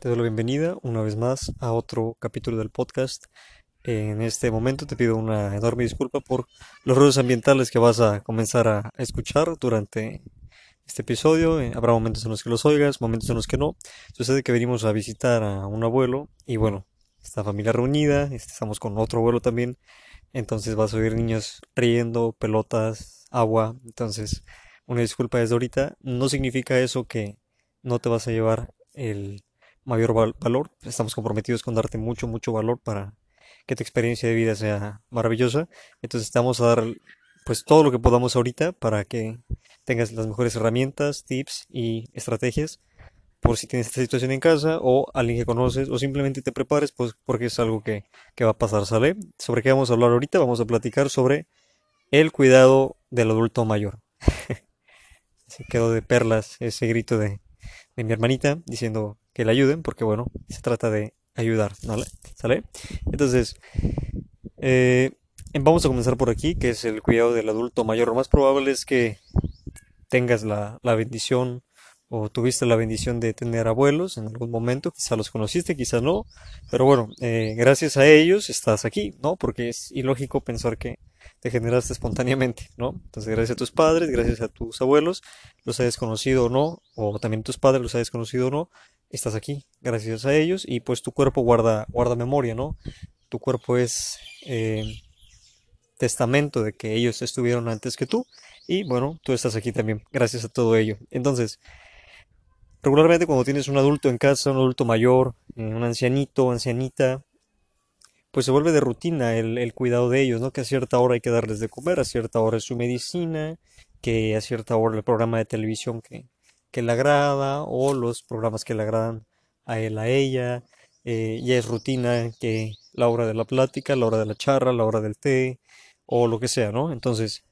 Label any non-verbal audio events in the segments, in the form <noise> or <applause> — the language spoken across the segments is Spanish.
Te doy la bienvenida una vez más a otro capítulo del podcast. En este momento te pido una enorme disculpa por los ruidos ambientales que vas a comenzar a escuchar durante este episodio. Eh, habrá momentos en los que los oigas, momentos en los que no. Sucede que venimos a visitar a un abuelo y bueno, esta familia reunida, este, estamos con otro abuelo también. Entonces vas a oír niños riendo, pelotas, agua. Entonces, una disculpa desde ahorita. No significa eso que no te vas a llevar el mayor valor. Estamos comprometidos con darte mucho, mucho valor para que tu experiencia de vida sea maravillosa. Entonces estamos a dar pues todo lo que podamos ahorita para que tengas las mejores herramientas, tips y estrategias por si tienes esta situación en casa o alguien que conoces o simplemente te prepares pues porque es algo que, que va a pasar, ¿sale? ¿Sobre qué vamos a hablar ahorita? Vamos a platicar sobre el cuidado del adulto mayor. <laughs> Se quedó de perlas ese grito de, de mi hermanita diciendo que le ayuden, porque bueno, se trata de ayudar, ¿vale? ¿Sale? Entonces, eh, vamos a comenzar por aquí, que es el cuidado del adulto mayor. Lo más probable es que tengas la, la bendición o tuviste la bendición de tener abuelos en algún momento, quizá los conociste, quizá no, pero bueno, eh, gracias a ellos estás aquí, ¿no? Porque es ilógico pensar que te generaste espontáneamente, ¿no? Entonces, gracias a tus padres, gracias a tus abuelos, los hayas conocido o no, o también tus padres los hayas conocido o no, estás aquí, gracias a ellos, y pues tu cuerpo guarda, guarda memoria, ¿no? Tu cuerpo es eh, testamento de que ellos estuvieron antes que tú, y bueno, tú estás aquí también, gracias a todo ello. Entonces, regularmente cuando tienes un adulto en casa, un adulto mayor, eh, un ancianito, ancianita, pues se vuelve de rutina el, cuidado de ellos, ¿no? Que a cierta hora hay que darles de comer, a cierta hora es su medicina, que a cierta hora el programa de televisión que, que le agrada o los programas que le agradan a él, a ella. Eh, ya es rutina que la hora de la plática, la hora de la charla, la hora del té o lo que sea, ¿no? Entonces,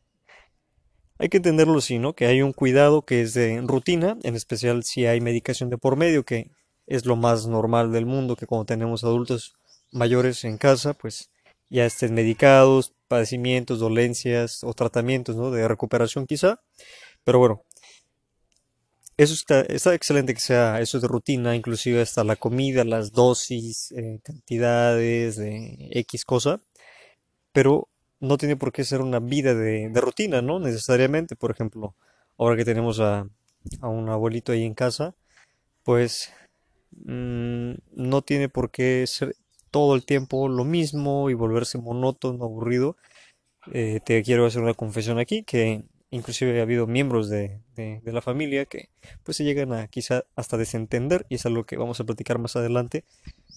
hay que entenderlo así, ¿no? Que hay un cuidado que es de rutina, en especial si hay medicación de por medio, que es lo más normal del mundo, que cuando tenemos adultos mayores en casa, pues ya estén medicados, padecimientos, dolencias o tratamientos, ¿no? De recuperación quizá. Pero bueno, eso está, excelente que sea eso de rutina, inclusive hasta la comida, las dosis, eh, cantidades de X cosa, pero no tiene por qué ser una vida de, rutina, ¿no? Necesariamente, por ejemplo, ahora que tenemos a, un abuelito ahí en casa, pues mm, no tiene por qué ser todo el tiempo lo mismo y volverse monótono, aburrido. Eh, te quiero hacer una confesión aquí, que inclusive ha habido miembros de, la familia que pues se llegan a quizá hasta desentender y es algo que vamos a platicar más adelante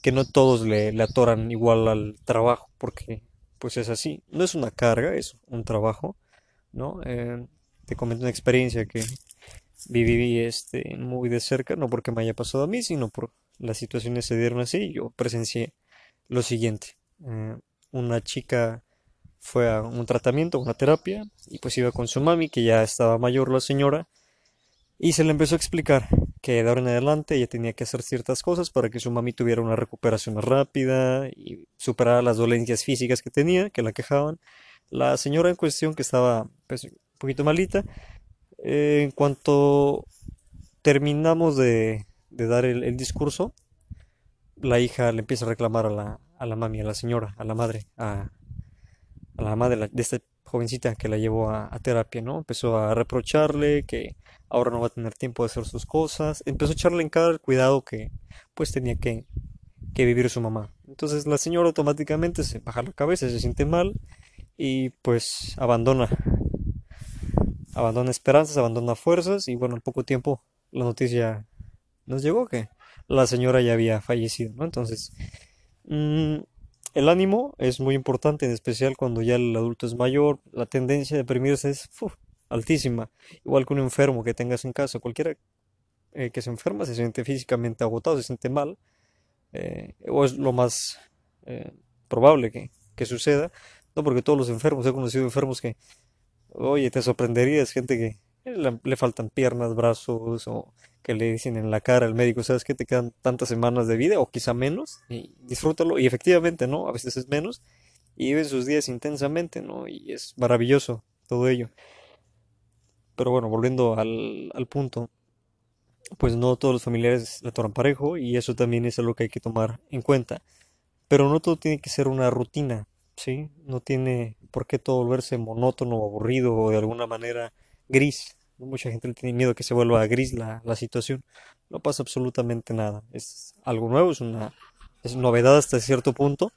que no todos le, atoran igual al trabajo porque pues es así. No es una carga es un trabajo no eh, te comento una experiencia que viví este muy de cerca no porque me haya pasado a mí sino por las situaciones se dieron así yo presencié lo siguiente. Eh, una chica fue a un tratamiento, una terapia, y pues iba con su mami, que ya estaba mayor la señora, y se le empezó a explicar que de ahora en adelante ella tenía que hacer ciertas cosas para que su mami tuviera una recuperación rápida y superara las dolencias físicas que tenía, que la quejaban. La señora en cuestión, que estaba pues, un poquito malita, eh, en cuanto terminamos de, dar el, discurso, la hija le empieza a reclamar a la, a la mami, a la señora, a la madre, a, a la mamá de, esta jovencita que la llevó a, terapia, ¿no? Empezó a reprocharle que ahora no va a tener tiempo de hacer sus cosas. Empezó a echarle en cara el cuidado que pues tenía que, que vivir su mamá. Entonces la señora automáticamente se baja la cabeza, se siente mal y pues abandona. Abandona esperanzas, abandona fuerzas y bueno, en poco tiempo la noticia nos llegó que la señora ya había fallecido, ¿no? Entonces, mmm, el ánimo es muy importante, en especial cuando ya el adulto es mayor. La tendencia a deprimirse es altísima. Igual que un enfermo que tengas en casa, cualquiera eh, que se enferma se siente físicamente agotado, se siente mal, eh, o es lo más eh, probable que, que, suceda. No porque todos los enfermos, he conocido enfermos que, oye, te sorprendería, es gente que le faltan piernas, brazos o que le dicen en la cara al médico, sabes que te quedan tantas semanas de vida o quizá menos y disfrútalo y efectivamente, ¿no? A veces es menos y viven sus días intensamente, ¿no? Y es maravilloso todo ello. Pero bueno, volviendo al, al punto, pues no todos los familiares la toman parejo y eso también es algo que hay que tomar en cuenta. Pero no todo tiene que ser una rutina, ¿sí? No tiene por qué todo volverse monótono, aburrido o de alguna manera gris. Mucha gente tiene miedo que se vuelva gris la, la situación. No pasa absolutamente nada. Es algo nuevo, es una es novedad hasta cierto punto.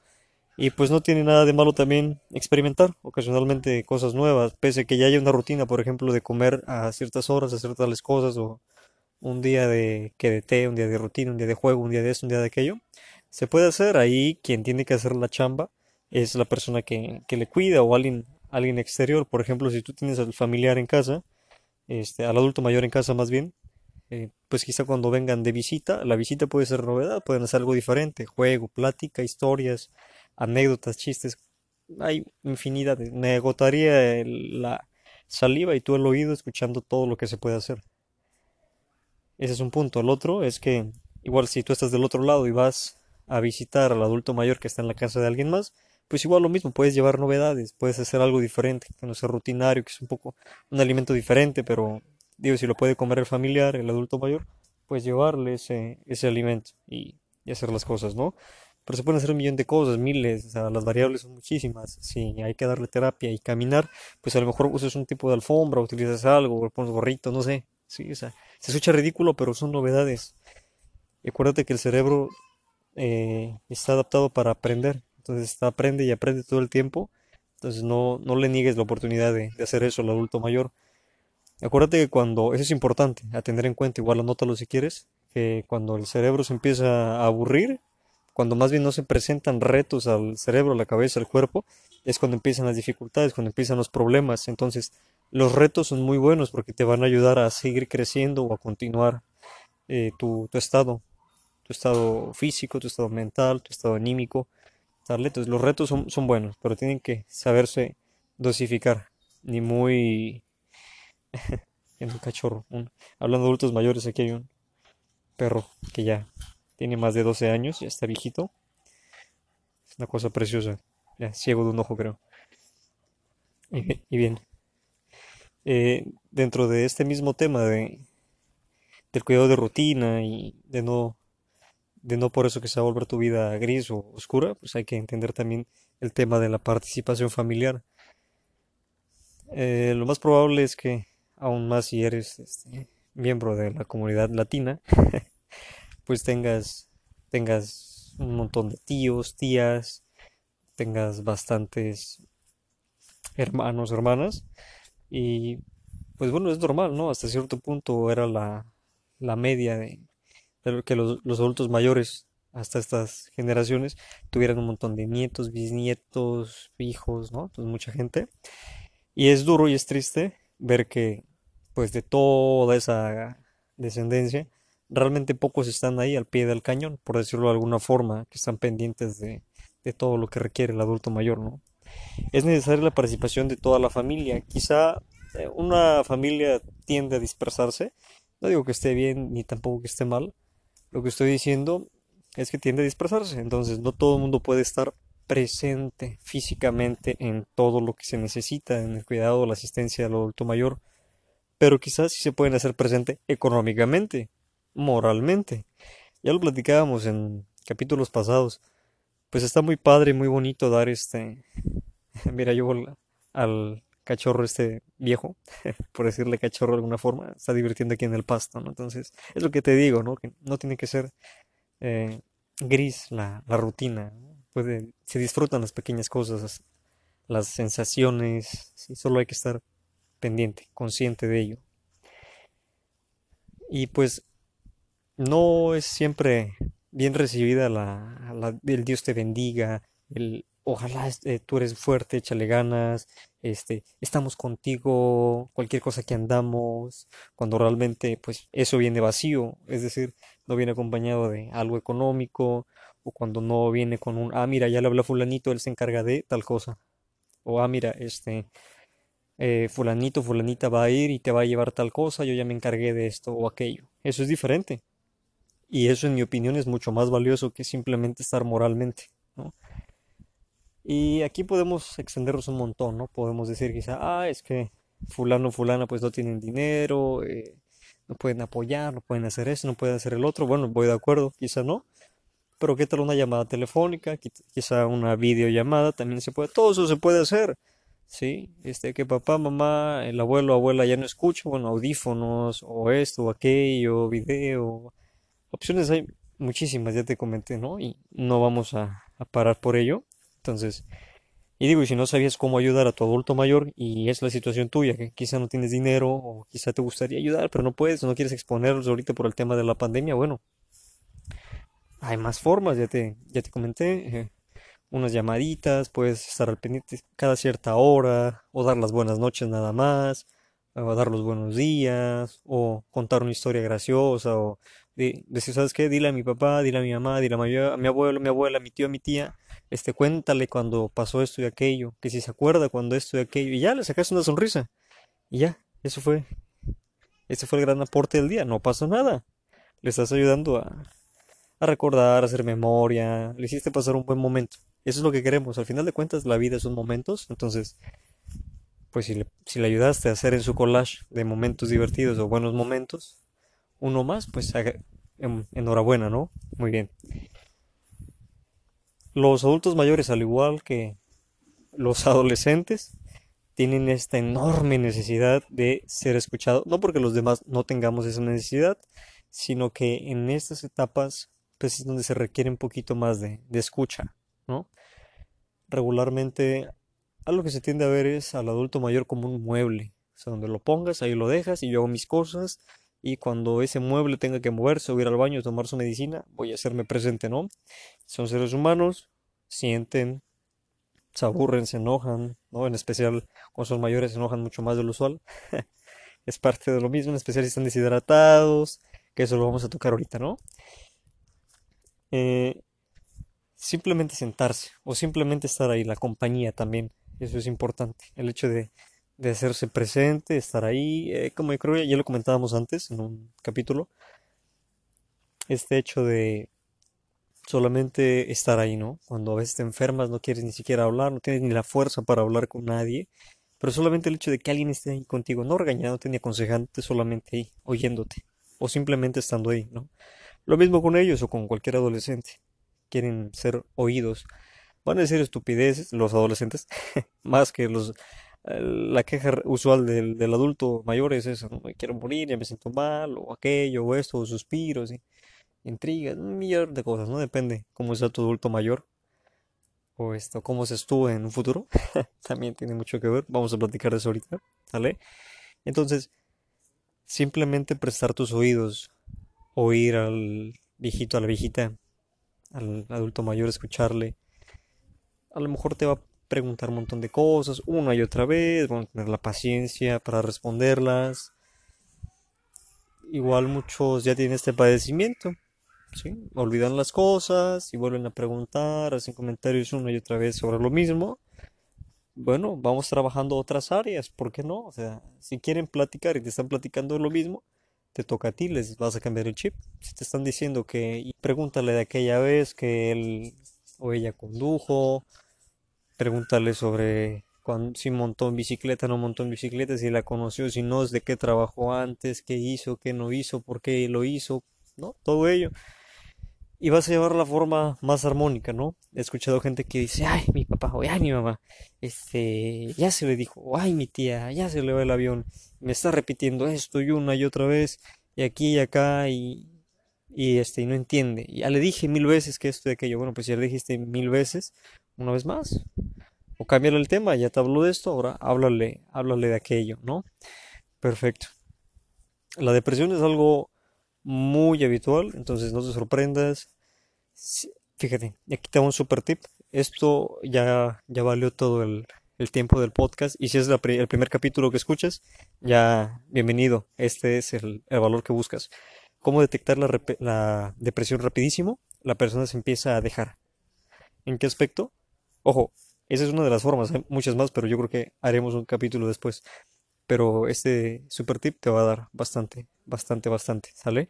Y pues no tiene nada de malo también experimentar ocasionalmente cosas nuevas, pese a que ya haya una rutina, por ejemplo, de comer a ciertas horas, hacer tales cosas, o un día de que de té, un día de rutina, un día de juego, un día de esto, un día de aquello. Se puede hacer ahí, quien tiene que hacer la chamba es la persona que, que le cuida o alguien, alguien exterior. Por ejemplo, si tú tienes al familiar en casa, este, al adulto mayor en casa más bien, eh, pues quizá cuando vengan de visita, la visita puede ser novedad, pueden hacer algo diferente, juego, plática, historias, anécdotas, chistes, hay infinidad, me agotaría la saliva y tú el oído escuchando todo lo que se puede hacer. Ese es un punto. El otro es que, igual si tú estás del otro lado y vas a visitar al adulto mayor que está en la casa de alguien más, pues igual lo mismo, puedes llevar novedades, puedes hacer algo diferente, que no sea rutinario, que es un poco un alimento diferente, pero digo, si lo puede comer el familiar, el adulto mayor, pues llevarle ese, ese alimento y, hacer las cosas, ¿no? Pero se pueden hacer un millón de cosas, miles, o sea, las variables son muchísimas. Si hay que darle terapia y caminar, pues a lo mejor usas un tipo de alfombra, utilizas algo, o pones gorrito, no sé. Sí, o sea, se escucha ridículo, pero son novedades. Y acuérdate que el cerebro eh, está adaptado para aprender. Entonces aprende y aprende todo el tiempo. Entonces no, no le niegues la oportunidad de, de hacer eso al adulto mayor. Acuérdate que cuando, eso es importante, a tener en cuenta, igual anótalo si quieres, que cuando el cerebro se empieza a aburrir, cuando más bien no se presentan retos al cerebro, a la cabeza, al cuerpo, es cuando empiezan las dificultades, cuando empiezan los problemas. Entonces, los retos son muy buenos porque te van a ayudar a seguir creciendo o a continuar eh, tu, tu, estado, tu estado físico, tu estado mental, tu estado anímico. Los retos son, son buenos, pero tienen que saberse dosificar, ni muy <laughs> en un cachorro. Hablando de adultos mayores, aquí hay un perro que ya tiene más de 12 años, ya está viejito. Es una cosa preciosa. Ya, ciego de un ojo, creo. Y, bien, eh, dentro de este mismo tema de, del cuidado de rutina y de no, de no por eso que se va a volver tu vida gris o oscura, pues hay que entender también el tema de la participación familiar. Eh, lo más probable es que aún más si eres este, miembro de la comunidad latina, <laughs> pues tengas, tengas un montón de tíos, tías, tengas bastantes hermanos, hermanas, y pues bueno, es normal, ¿no? Hasta cierto punto era la, la media de, que los, los adultos mayores hasta estas generaciones tuvieran un montón de nietos, bisnietos, hijos, ¿no? Entonces mucha gente. Y es duro y es triste ver que pues de toda esa descendencia, realmente pocos están ahí al pie del cañón, por decirlo de alguna forma, que están pendientes de, de todo lo que requiere el adulto mayor, ¿no? Es necesaria la participación de toda la familia. Quizá eh, una familia tiende a dispersarse. No digo que esté bien ni tampoco que esté mal. Lo que estoy diciendo es que tiende a dispersarse. Entonces no todo el mundo puede estar presente físicamente en todo lo que se necesita, en el cuidado la asistencia del adulto mayor pero quizás sí se pueden hacer presente económicamente, moralmente. Ya lo platicábamos en capítulos pasados. Pues está muy padre, muy bonito dar este... <laughs> Mira, yo al cachorro este viejo, <laughs> por decirle cachorro de alguna forma, está divirtiendo aquí en el pasto, ¿no? Entonces, es lo que te digo, ¿no? Que no tiene que ser eh, gris la, la rutina. Se disfrutan las pequeñas cosas, las sensaciones, sí, solo hay que estar pendiente, consciente de ello. Y pues no es siempre bien recibida la, el Dios te bendiga, el ojalá este, tú eres fuerte, échale ganas, este, estamos contigo, cualquier cosa que andamos, cuando realmente pues eso viene vacío, es decir, no viene acompañado de algo económico, o cuando no viene con un, ah, mira, ya le habla fulanito, él se encarga de tal cosa, o ah, mira, este, eh, fulanito, fulanita va a ir y te va a llevar tal cosa, yo ya me encargué de esto o aquello. Eso es diferente. Y eso, en mi opinión, es mucho más valioso que simplemente estar moralmente, ¿no? Y aquí podemos extendernos un montón, ¿no? Podemos decir quizá, ah, es que fulano, fulana, pues no tienen dinero, eh, no pueden apoyar, no pueden hacer eso, no pueden hacer el otro. Bueno, voy de acuerdo, quizá no. Pero qué tal una llamada telefónica, quizá una videollamada, también se puede, todo eso se puede hacer. ¿Sí? Este, que papá, mamá, el abuelo, abuela ya no escuchan, bueno, audífonos, o esto, o aquello, video. Opciones hay muchísimas, ya te comenté, ¿no? Y no vamos a parar por ello. Entonces, y digo, y si no sabías cómo ayudar a tu adulto mayor y es la situación tuya, que quizá no tienes dinero o quizá te gustaría ayudar, pero no puedes, no quieres exponerlos ahorita por el tema de la pandemia, bueno, hay más formas, ya te, ya te comenté, eh, unas llamaditas, puedes estar al pendiente cada cierta hora, o dar las buenas noches nada más, o dar los buenos días, o contar una historia graciosa, o decir, ¿sabes qué? Dile a mi papá, dile a mi mamá, dile a mi, abuelo, a mi abuela, a mi tío, a mi tía, este, cuéntale cuando pasó esto y aquello, que si se acuerda cuando esto y aquello, y ya le sacas una sonrisa, y ya, eso fue, ese fue el gran aporte del día, no pasó nada, le estás ayudando a, a recordar, a hacer memoria, le hiciste pasar un buen momento, eso es lo que queremos, al final de cuentas la vida son momentos, entonces, pues si le, si le ayudaste a hacer en su collage de momentos divertidos o buenos momentos, uno más, pues enhorabuena, ¿no? Muy bien. Los adultos mayores, al igual que los adolescentes, tienen esta enorme necesidad de ser escuchados, no porque los demás no tengamos esa necesidad, sino que en estas etapas pues es donde se requiere un poquito más de, de escucha, ¿no? Regularmente algo que se tiende a ver es al adulto mayor como un mueble, o sea, donde lo pongas, ahí lo dejas y yo hago mis cosas y cuando ese mueble tenga que moverse o ir al baño a tomar su medicina, voy a hacerme presente, ¿no? Son seres humanos, sienten, se aburren, se enojan, ¿no? En especial cuando son mayores se enojan mucho más de lo usual. <laughs> es parte de lo mismo, en especial si están deshidratados, que eso lo vamos a tocar ahorita, ¿no? Eh, simplemente sentarse o simplemente estar ahí, la compañía también, eso es importante, el hecho de de hacerse presente, estar ahí, eh, como yo creo ya lo comentábamos antes en un capítulo, este hecho de solamente estar ahí, ¿no? Cuando a veces te enfermas, no quieres ni siquiera hablar, no tienes ni la fuerza para hablar con nadie, pero solamente el hecho de que alguien esté ahí contigo, no regañándote ni aconsejándote, solamente ahí, oyéndote, o simplemente estando ahí, ¿no? Lo mismo con ellos o con cualquier adolescente, quieren ser oídos. Van a decir estupideces los adolescentes, <laughs> más que los la queja usual del, del, adulto mayor es eso. Me quiero morir, ya me siento mal, o aquello, o esto, o suspiros, intrigas, un millón de cosas, ¿no? Depende cómo sea tu adulto mayor, o esto, cómo se estuvo en un futuro, <laughs> también tiene mucho que ver, vamos a platicar de eso ahorita, ¿sale? Entonces, simplemente prestar tus oídos, oír al viejito, a la viejita, al adulto mayor, escucharle, a lo mejor te va a preguntar un montón de cosas una y otra vez, vamos a tener la paciencia para responderlas. Igual muchos ya tienen este padecimiento, ¿sí? olvidan las cosas y vuelven a preguntar, hacen comentarios una y otra vez sobre lo mismo. Bueno, vamos trabajando otras áreas, ¿por qué no? O sea, si quieren platicar y te están platicando lo mismo, te toca a ti, les vas a cambiar el chip. Si te están diciendo que pregúntale de aquella vez que él o ella condujo, Pregúntale sobre si montó en bicicleta, no montó en bicicleta, si la conoció, si no, de qué trabajó antes, qué hizo, qué no hizo, por qué lo hizo, ¿no? Todo ello. Y vas a llevar la forma más armónica, ¿no? He escuchado gente que dice, ay, mi papá, o ay, mi mamá, este, ya se le dijo, ay, mi tía, ya se le va el avión, me está repitiendo esto y una y otra vez, y aquí y acá, y, y este, y no entiende. Ya le dije mil veces que esto y aquello, bueno, pues ya le dijiste mil veces, una vez más. O cambiar el tema, ya te hablo de esto, ahora háblale, háblale de aquello, ¿no? Perfecto. La depresión es algo muy habitual, entonces no te sorprendas. Fíjate, aquí te un super tip. Esto ya, ya valió todo el, tiempo del podcast y si es el primer capítulo que escuchas, ya bienvenido. Este es el, valor que buscas. ¿Cómo detectar la, la depresión rapidísimo? La persona se empieza a dejar. ¿En qué aspecto? Ojo, esa es una de las formas, hay muchas más, pero yo creo que haremos un capítulo después. Pero este super tip te va a dar bastante, bastante, bastante, ¿sale?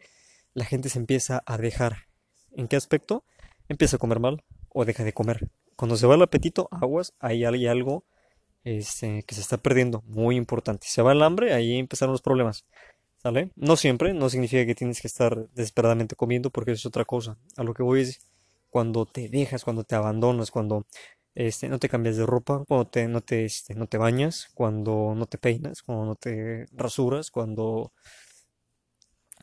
La gente se empieza a dejar. ¿En qué aspecto? Empieza a comer mal o deja de comer. Cuando se va el apetito, aguas, ahí hay algo este, que se está perdiendo, muy importante. Se va el hambre, ahí empezaron los problemas. ¿Sale? No siempre, no significa que tienes que estar desesperadamente comiendo porque es otra cosa. A lo que voy es cuando te dejas, cuando te abandonas, cuando este, no te cambias de ropa, cuando te, no, te, este, no te bañas, cuando no te peinas, cuando no te rasuras, cuando,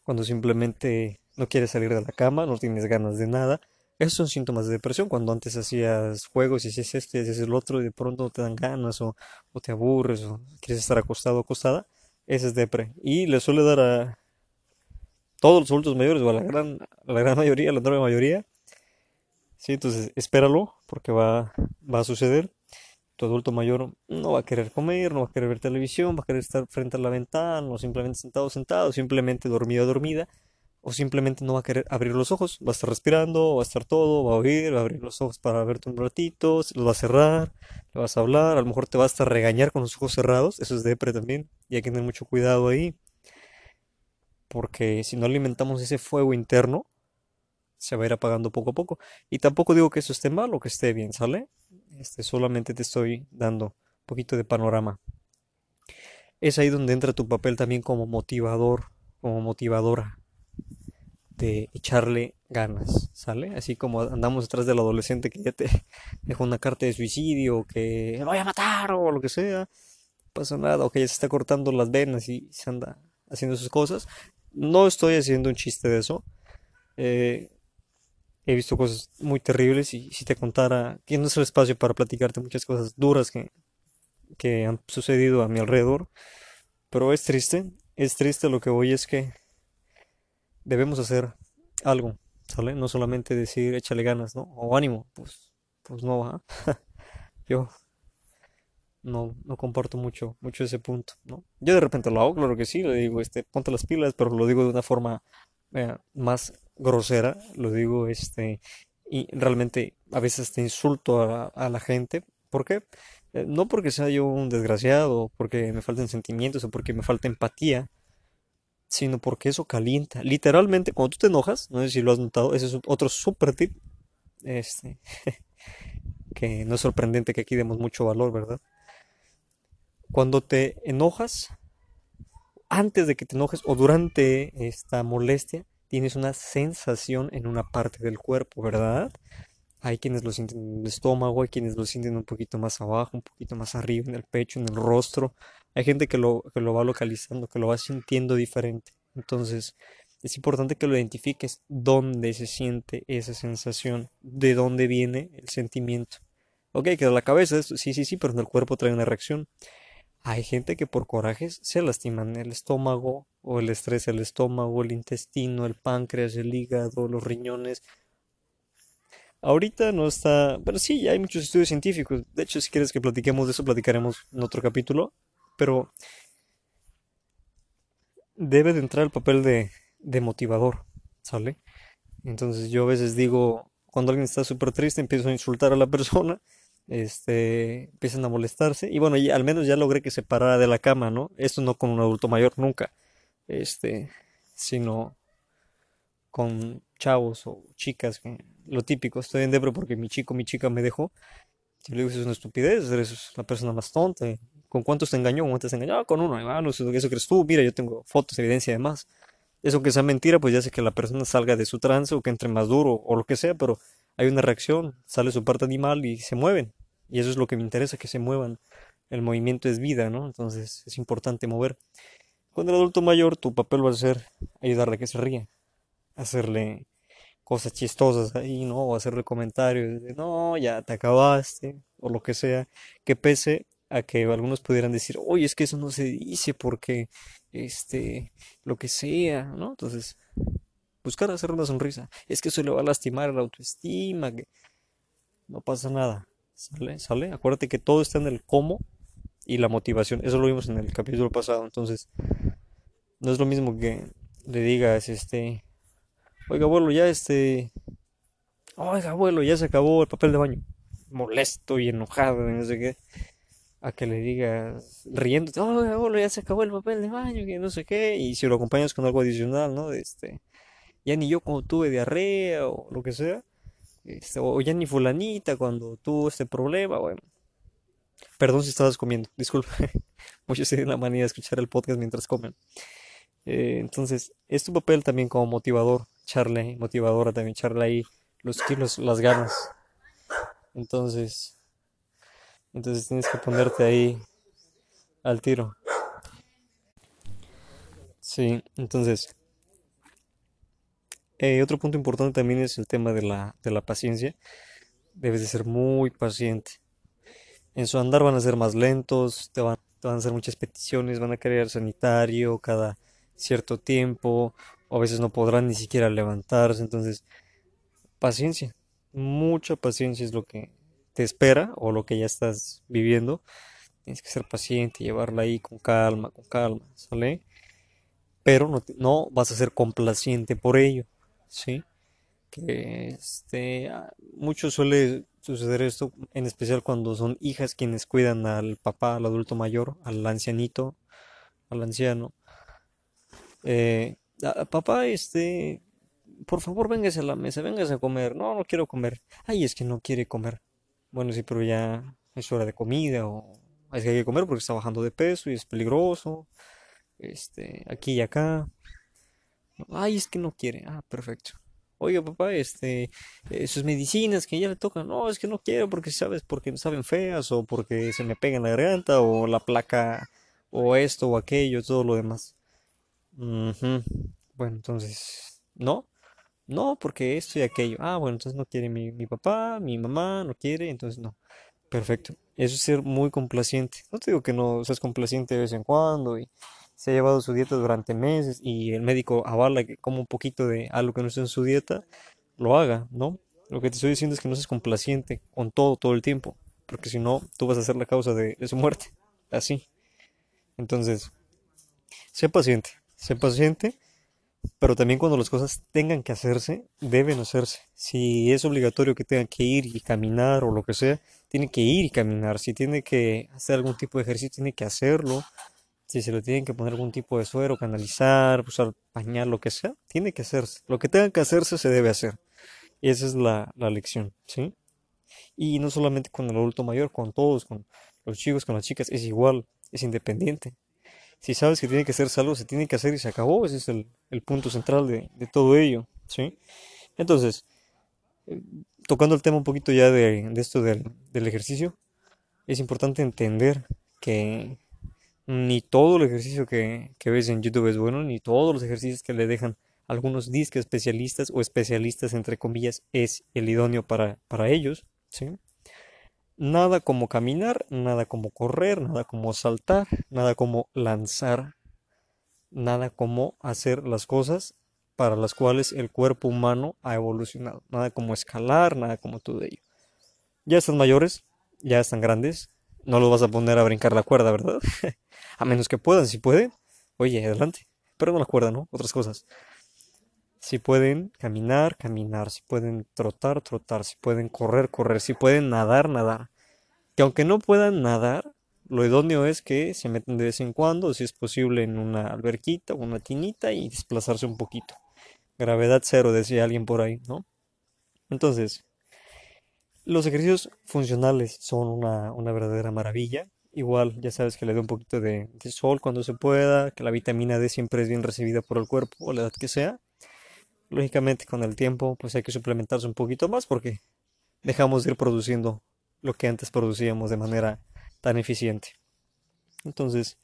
cuando simplemente no quieres salir de la cama, no tienes ganas de nada. Esos son síntomas de depresión, cuando antes hacías juegos y hacías esto y hacías el otro y de pronto no te dan ganas o, o te aburres o quieres estar acostado o acostada, ese es depre. Y le suele dar a todos los adultos mayores o a la gran, la gran mayoría, la enorme mayoría, Sí, entonces espéralo porque va, va a suceder. Tu adulto mayor no va a querer comer, no va a querer ver televisión, va a querer estar frente a la ventana, o simplemente sentado, sentado, simplemente dormido, dormida, o simplemente no va a querer abrir los ojos, va a estar respirando, va a estar todo, va a oír, va a abrir los ojos para verte un ratito, los va a cerrar, le vas a hablar, a lo mejor te va a estar regañar con los ojos cerrados, eso es depre también, y hay que tener mucho cuidado ahí, porque si no alimentamos ese fuego interno, se va a ir apagando poco a poco. Y tampoco digo que eso esté mal o que esté bien, ¿sale? Este, solamente te estoy dando un poquito de panorama. Es ahí donde entra tu papel también como motivador, como motivadora de echarle ganas, ¿sale? Así como andamos detrás del adolescente que ya te <laughs> dejó una carta de suicidio, que lo voy a matar o lo que sea, no pasa nada, o que ya se está cortando las venas y se anda haciendo sus cosas. No estoy haciendo un chiste de eso. Eh, he visto cosas muy terribles y si te contara, que no es el espacio para platicarte muchas cosas duras que, que han sucedido a mi alrededor, pero es triste, es triste lo que voy es que debemos hacer algo, ¿sale? No solamente decir échale ganas, ¿no? O ánimo, pues, pues no va. <laughs> Yo no, no comparto mucho, mucho ese punto, ¿no? Yo de repente lo hago, claro que sí, le digo, este, ponte las pilas, pero lo digo de una forma más grosera, lo digo, este, y realmente a veces te insulto a, la gente. ¿Por qué? Eh, no porque sea yo un desgraciado, porque me falten sentimientos o porque me falta empatía, sino porque eso calienta. Literalmente, cuando tú te enojas, no sé si lo has notado, ese es otro super tip, este, <laughs> que no es sorprendente que aquí demos mucho valor, ¿verdad? Cuando te enojas, antes de que te enojes o durante esta molestia, tienes una sensación en una parte del cuerpo, ¿verdad? Hay quienes lo sienten en el estómago, hay quienes lo sienten un poquito más abajo, un poquito más arriba, en el pecho, en el rostro. Hay gente que lo, que lo va localizando, que lo va sintiendo diferente. Entonces, es importante que lo identifiques dónde se siente esa sensación, de dónde viene el sentimiento. Ok, que de la cabeza, sí, sí, sí, pero en el cuerpo trae una reacción. Hay gente que por corajes se lastiman el estómago o el estrés el estómago, el intestino, el páncreas, el hígado, los riñones. Ahorita no está, pero sí, hay muchos estudios científicos. De hecho, si quieres que platiquemos de eso, platicaremos en otro capítulo. Pero debe de entrar el papel de, de motivador, ¿sale? Entonces yo a veces digo, cuando alguien está súper triste, empiezo a insultar a la <laughs> persona este, empiezan a molestarse. Y bueno, al menos ya logré que se parara de la cama, ¿no? Esto no con un adulto mayor, nunca. Este, sino con chavos o chicas, lo típico, estoy en depre porque mi chico, mi chica me dejó. Yo le digo, eso es una estupidez, eres la persona más tonta. ¿Con cuántos te engañó? ¿Con cuántos te engañó? Ah, con uno, hermano, eso, eso crees tú, mira, yo tengo fotos, evidencia además. Eso que sea mentira, pues ya sé que la persona salga de su trance o que entre más duro o lo que sea, pero hay una reacción, sale su parte animal y se mueven. Y eso es lo que me interesa, que se muevan. El movimiento es vida, ¿no? Entonces es importante mover. Con el adulto mayor, tu papel va a ser ayudarle a que se ría, hacerle cosas chistosas ahí, ¿no? O hacerle comentarios de, no, ya te acabaste, o lo que sea, que pese a que algunos pudieran decir, oye, es que eso no se dice porque, este, lo que sea, ¿no? Entonces, buscar hacer una sonrisa. Es que eso le va a lastimar la autoestima, que no pasa nada. ¿Sale? ¿Sale? Acuérdate que todo está en el cómo y la motivación. Eso lo vimos en el capítulo pasado. Entonces, no es lo mismo que le digas, este, oiga, abuelo, ya este, oiga, abuelo, ya se acabó el papel de baño. Molesto y enojado y no sé qué. A que le digas, riéndote, oiga, abuelo, ya se acabó el papel de baño, que no sé qué. Y si lo acompañas con algo adicional, ¿no? Este, ya ni yo como tuve diarrea o lo que sea este, o ya ni fulanita cuando tuvo este problema, bueno. Perdón si estabas comiendo, disculpe. Muchos tienen la manía de escuchar el podcast mientras comen. Eh, entonces, es tu papel también como motivador, echarle, motivadora también, echarle ahí los kilos, las ganas. Entonces, entonces tienes que ponerte ahí al tiro. Sí, entonces, eh, otro punto importante también es el tema de la, de la paciencia. Debes de ser muy paciente. En su andar van a ser más lentos, te van, te van a hacer muchas peticiones, van a querer sanitario cada cierto tiempo, o a veces no podrán ni siquiera levantarse. Entonces, paciencia, mucha paciencia es lo que te espera o lo que ya estás viviendo. Tienes que ser paciente, llevarla ahí con calma, con calma, ¿sale? Pero no, no vas a ser complaciente por ello, ¿sí? Que este, ah, mucho suele suceder esto, en especial cuando son hijas quienes cuidan al papá, al adulto mayor, al ancianito, al anciano. Eh, "Ah, papá, este, por favor, véngase a la mesa, véngase a comer. No, no quiero comer. Ay, es que no quiere comer. Bueno, sí, pero ya es hora de comida o es que hay que comer porque está bajando de peso y es peligroso. Este, aquí y acá. Ay, es que no quiere. Ah, perfecto. Oiga, papá, este, eh, sus medicinas que ya le tocan. No, es que no quiero porque sabes, porque saben feas o porque se me pega en la garganta o la placa o esto o aquello, todo lo demás. Bueno, entonces, ¿no? No, porque esto y aquello. Ah, bueno, entonces no quiere mi, mi papá, mi mamá, no quiere, entonces no. Perfecto. Eso es ser muy complaciente. No te digo que no seas complaciente de vez en cuando y se ha llevado su dieta durante meses y el médico avala que coma un poquito de algo que no esté en su dieta, lo haga, ¿no? Lo que te estoy diciendo es que no seas complaciente con todo, todo el tiempo, porque si no, tú vas a ser la causa de, de su muerte. <laughs> Así. Entonces, sé paciente, sé paciente pero también cuando las cosas tengan que hacerse, deben hacerse. Si es obligatorio que tengan que ir y caminar o lo que sea, tiene que ir y caminar. Si tiene que hacer algún tipo de ejercicio, tiene que hacerlo. Si se le tienen que poner algún tipo de suero, canalizar, usar pañal, lo que sea, tiene que hacerse. Lo que tenga que hacerse se debe hacer. Esa es la, la lección, ¿sí? Y no solamente con el adulto mayor, con todos, con los chicos, con las chicas, es igual, es independiente. Si sabes que tiene que hacerse algo, se tiene que hacer y se acabó. Ese es el, el punto central de, de todo ello, ¿sí? Entonces, eh, tocando el tema un poquito ya de, de esto del, del ejercicio, es importante entender que ni todo el ejercicio que, que ves en YouTube es bueno, ni todos los ejercicios que le dejan algunos disque especialistas o especialistas, entre comillas, es el idóneo para, para ellos, ¿sí? Nada como caminar, nada como correr, nada como saltar, nada como lanzar nada como hacer las cosas para las cuales el cuerpo humano ha evolucionado. Nada como escalar, nada como todo ello. Ya están mayores, ya están grandes, no los vas a poner a brincar la cuerda, ¿verdad? <laughs> A menos que puedan, si pueden, oye, adelante. Pero no la cuerda, ¿no? Otras cosas. Si pueden caminar, caminar. Si pueden trotar, trotar. Si pueden correr, correr. Si pueden nadar, nadar. Que aunque no puedan nadar, lo idóneo es que se metan de vez en cuando, si es posible, en una alberquita o una tinita y desplazarse un poquito. Gravedad cero, decía alguien por ahí, ¿no? Entonces, los ejercicios funcionales son una, verdadera maravilla. Igual, ya sabes que le dé un poquito de, de sol cuando se pueda, que la vitamina D siempre es bien recibida por el cuerpo, o la edad que sea. Lógicamente, con el tiempo, pues hay que suplementarse un poquito más porque dejamos de ir produciendo lo que antes producíamos de manera tan eficiente. Entonces,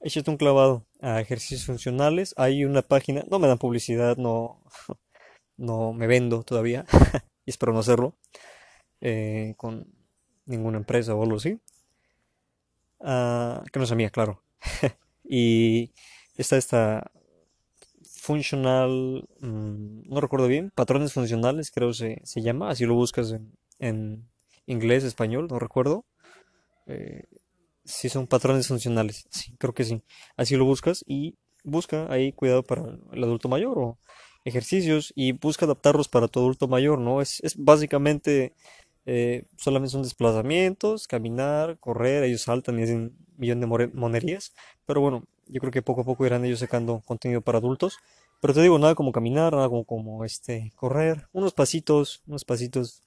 échate un clavado a ejercicios funcionales. Hay una página, no me dan publicidad, no, <laughs> no me vendo todavía, <laughs> y espero no hacerlo, eh, con ninguna empresa o algo así. Ah, que no es mía, claro. <laughs> Y está esta funcional, mm, no recuerdo bien, patrones funcionales, creo se, se llama, así lo buscas en, en inglés, español, no recuerdo. Eh, si son patrones funcionales, sí, creo que sí. Así lo buscas y busca ahí cuidado para el adulto mayor o ejercicios y busca adaptarlos para tu adulto mayor, ¿no? Es, es básicamente eh, solamente son desplazamientos, caminar, correr, ellos saltan y hacen un millón de monerías, pero bueno, yo creo que poco a poco irán ellos sacando contenido para adultos. Pero te digo, nada como caminar, nada como, como este, correr, unos pasitos, unos pasitos,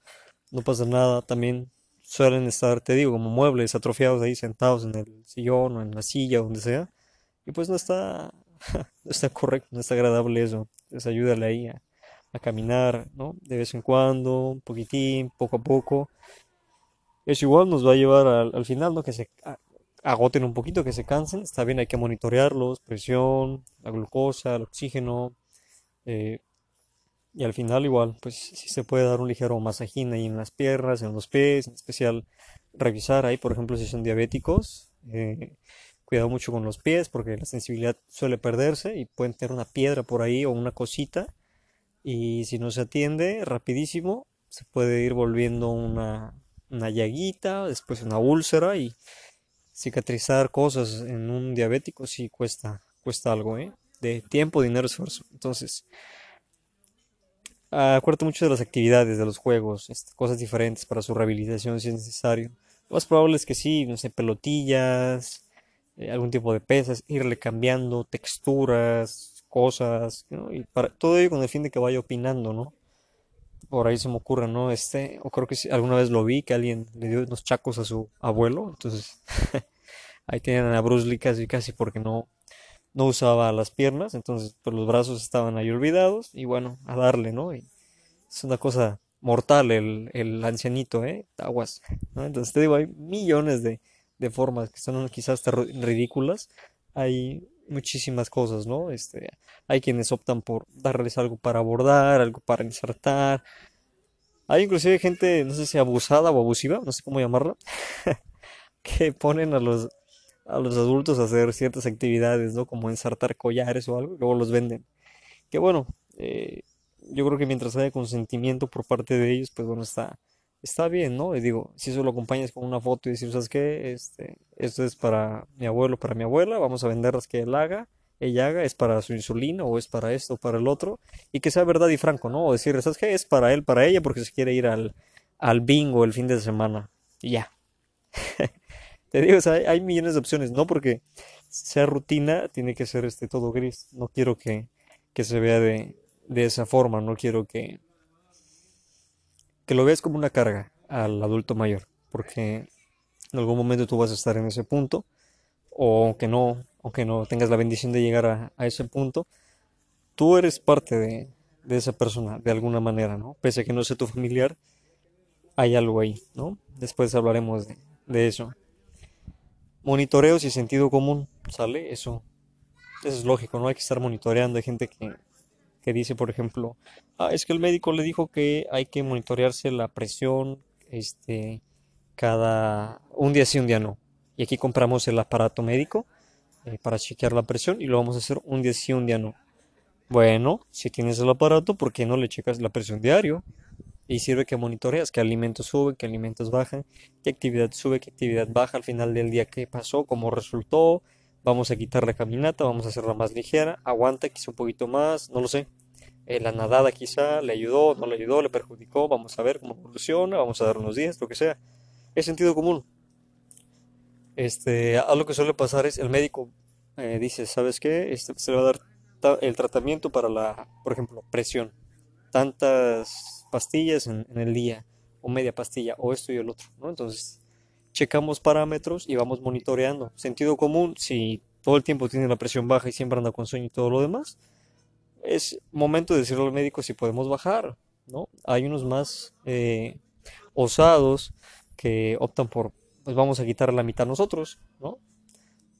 no pasa nada. También suelen estar, te digo, como muebles atrofiados ahí sentados en el sillón o en la silla, donde sea. Y pues no está <laughs> no está correcto, no está agradable eso. Entonces ayúdale ahí a, a caminar, ¿no? De vez en cuando, un poquitín, poco a poco. Eso igual nos va a llevar al, al final, ¿no? Que se agoten un poquito, que se cansen. Está bien, hay que monitorearlos, presión, la glucosa, el oxígeno. eh, y al final igual, pues si se puede dar un ligero masajín ahí en las piernas, en los pies, en especial revisar ahí, por ejemplo, si son diabéticos. eh, cuidado mucho con los pies porque la sensibilidad suele perderse y pueden tener una piedra por ahí o una cosita y si no se atiende rapidísimo se puede ir volviendo una, una llaguita, después una úlcera y cicatrizar cosas en un diabético sí cuesta, cuesta algo, ¿eh? De tiempo, dinero, esfuerzo. Entonces, acuérdate mucho de las actividades, de los juegos, este, cosas diferentes para su rehabilitación si es necesario. Lo más probable es que sí, no sé, pelotillas, eh, algún tipo de pesas, irle cambiando texturas, cosas, ¿no? Y para todo ello con el fin de que vaya opinando, ¿no? Por ahí se me ocurre, ¿no? Este, o creo que sí, alguna vez lo vi que alguien le dio unos chacos a su abuelo, entonces <laughs> ahí tenían a Bruce Lee casi casi porque no, no usaba las piernas, entonces pues los brazos estaban ahí olvidados y bueno, a darle, ¿no? Es una cosa mortal el, el ancianito, ¿eh? Aguas, ¿no? Entonces te digo, hay millones de, de formas que son quizás hasta ri- ridículas, hay muchísimas cosas, ¿no? Este, hay quienes optan por darles algo para bordar, algo para insertar, hay inclusive gente, no sé si abusada o abusiva, no sé cómo llamarla, <laughs> que ponen a los, a los adultos a hacer ciertas actividades, ¿no? Como ensartar collares o algo, luego los venden. Que bueno, eh, yo creo que mientras haya consentimiento por parte de ellos, pues bueno, está, está bien, ¿no? Y digo, si eso lo acompañas con una foto y decir, ¿sabes qué? Este, esto es para mi abuelo, para mi abuela, vamos a vender las que él haga, ella haga, es para su insulina o es para esto o para el otro, y que sea verdad y franco, ¿no? O decir, ¿sabes qué? Es para él, para ella, porque se quiere ir al, al bingo el fin de semana. Y ya. <laughs> Te digo, o sea, hay, hay millones de opciones, no porque sea rutina, tiene que ser este todo gris. No quiero que, que se vea de, de esa forma, no quiero que, que lo veas como una carga al adulto mayor, porque en algún momento tú vas a estar en ese punto, o aunque no, aunque no tengas la bendición de llegar a, ese punto, tú eres parte de, de esa persona de alguna manera, ¿no? Pese a que no sea tu familiar, hay algo ahí, ¿no? Después hablaremos de, de eso. Monitoreos y sentido común, ¿sale? Eso, eso es lógico, no hay que estar monitoreando. Hay gente que, que dice, por ejemplo, ah, es que el médico le dijo que hay que monitorearse la presión, este, cada, un día sí, un día no. Y aquí compramos el aparato médico eh, para chequear la presión y lo vamos a hacer un día sí, un día no. Bueno, si tienes el aparato, ¿por qué no le checas la presión diario? Y sirve que monitoreas qué alimentos suben, qué alimentos bajan, qué actividad sube, qué actividad baja al final del día, qué pasó, cómo resultó. Vamos a quitar la caminata, vamos a hacerla más ligera, aguanta quizá un poquito más, no lo sé. Eh, la nadada quizá le ayudó, no le ayudó, le perjudicó, vamos a ver cómo evoluciona, vamos a dar unos días, lo que sea. Es sentido común. Este, algo que suele pasar es el médico eh, dice, ¿sabes qué? Este, se le va a dar el tratamiento para la, por ejemplo, presión. Tantas pastillas en, en el día, o media pastilla, o esto y el otro, ¿no? Entonces, checamos parámetros y vamos monitoreando. Sentido común, si todo el tiempo tiene la presión baja y siempre anda con sueño y todo lo demás, es momento de decirle al médico si podemos bajar, ¿no? Hay unos más eh, osados que optan por, pues vamos a quitar la mitad nosotros, ¿no?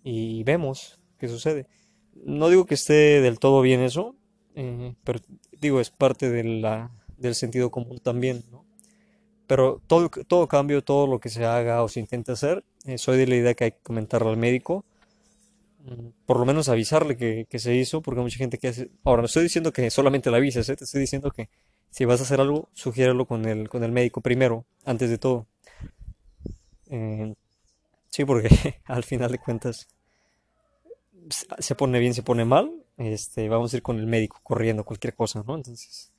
Y vemos qué sucede. No digo que esté del todo bien eso, eh, pero digo, es parte del sentido común también, ¿no? Pero todo, todo cambio, todo lo que se haga o se intente hacer, eh, soy de la idea que hay que comentarle al médico, mm, por lo menos avisarle que, que se hizo, porque mucha gente que hace... Ahora, no estoy diciendo que solamente le avises, ¿eh? Te estoy diciendo que si vas a hacer algo, sugiérelo con el, con el médico primero, antes de todo. Eh, sí, porque <laughs> al final de cuentas se pone bien, se pone mal, este, vamos a ir con el médico corriendo, cualquier cosa, ¿no? Entonces,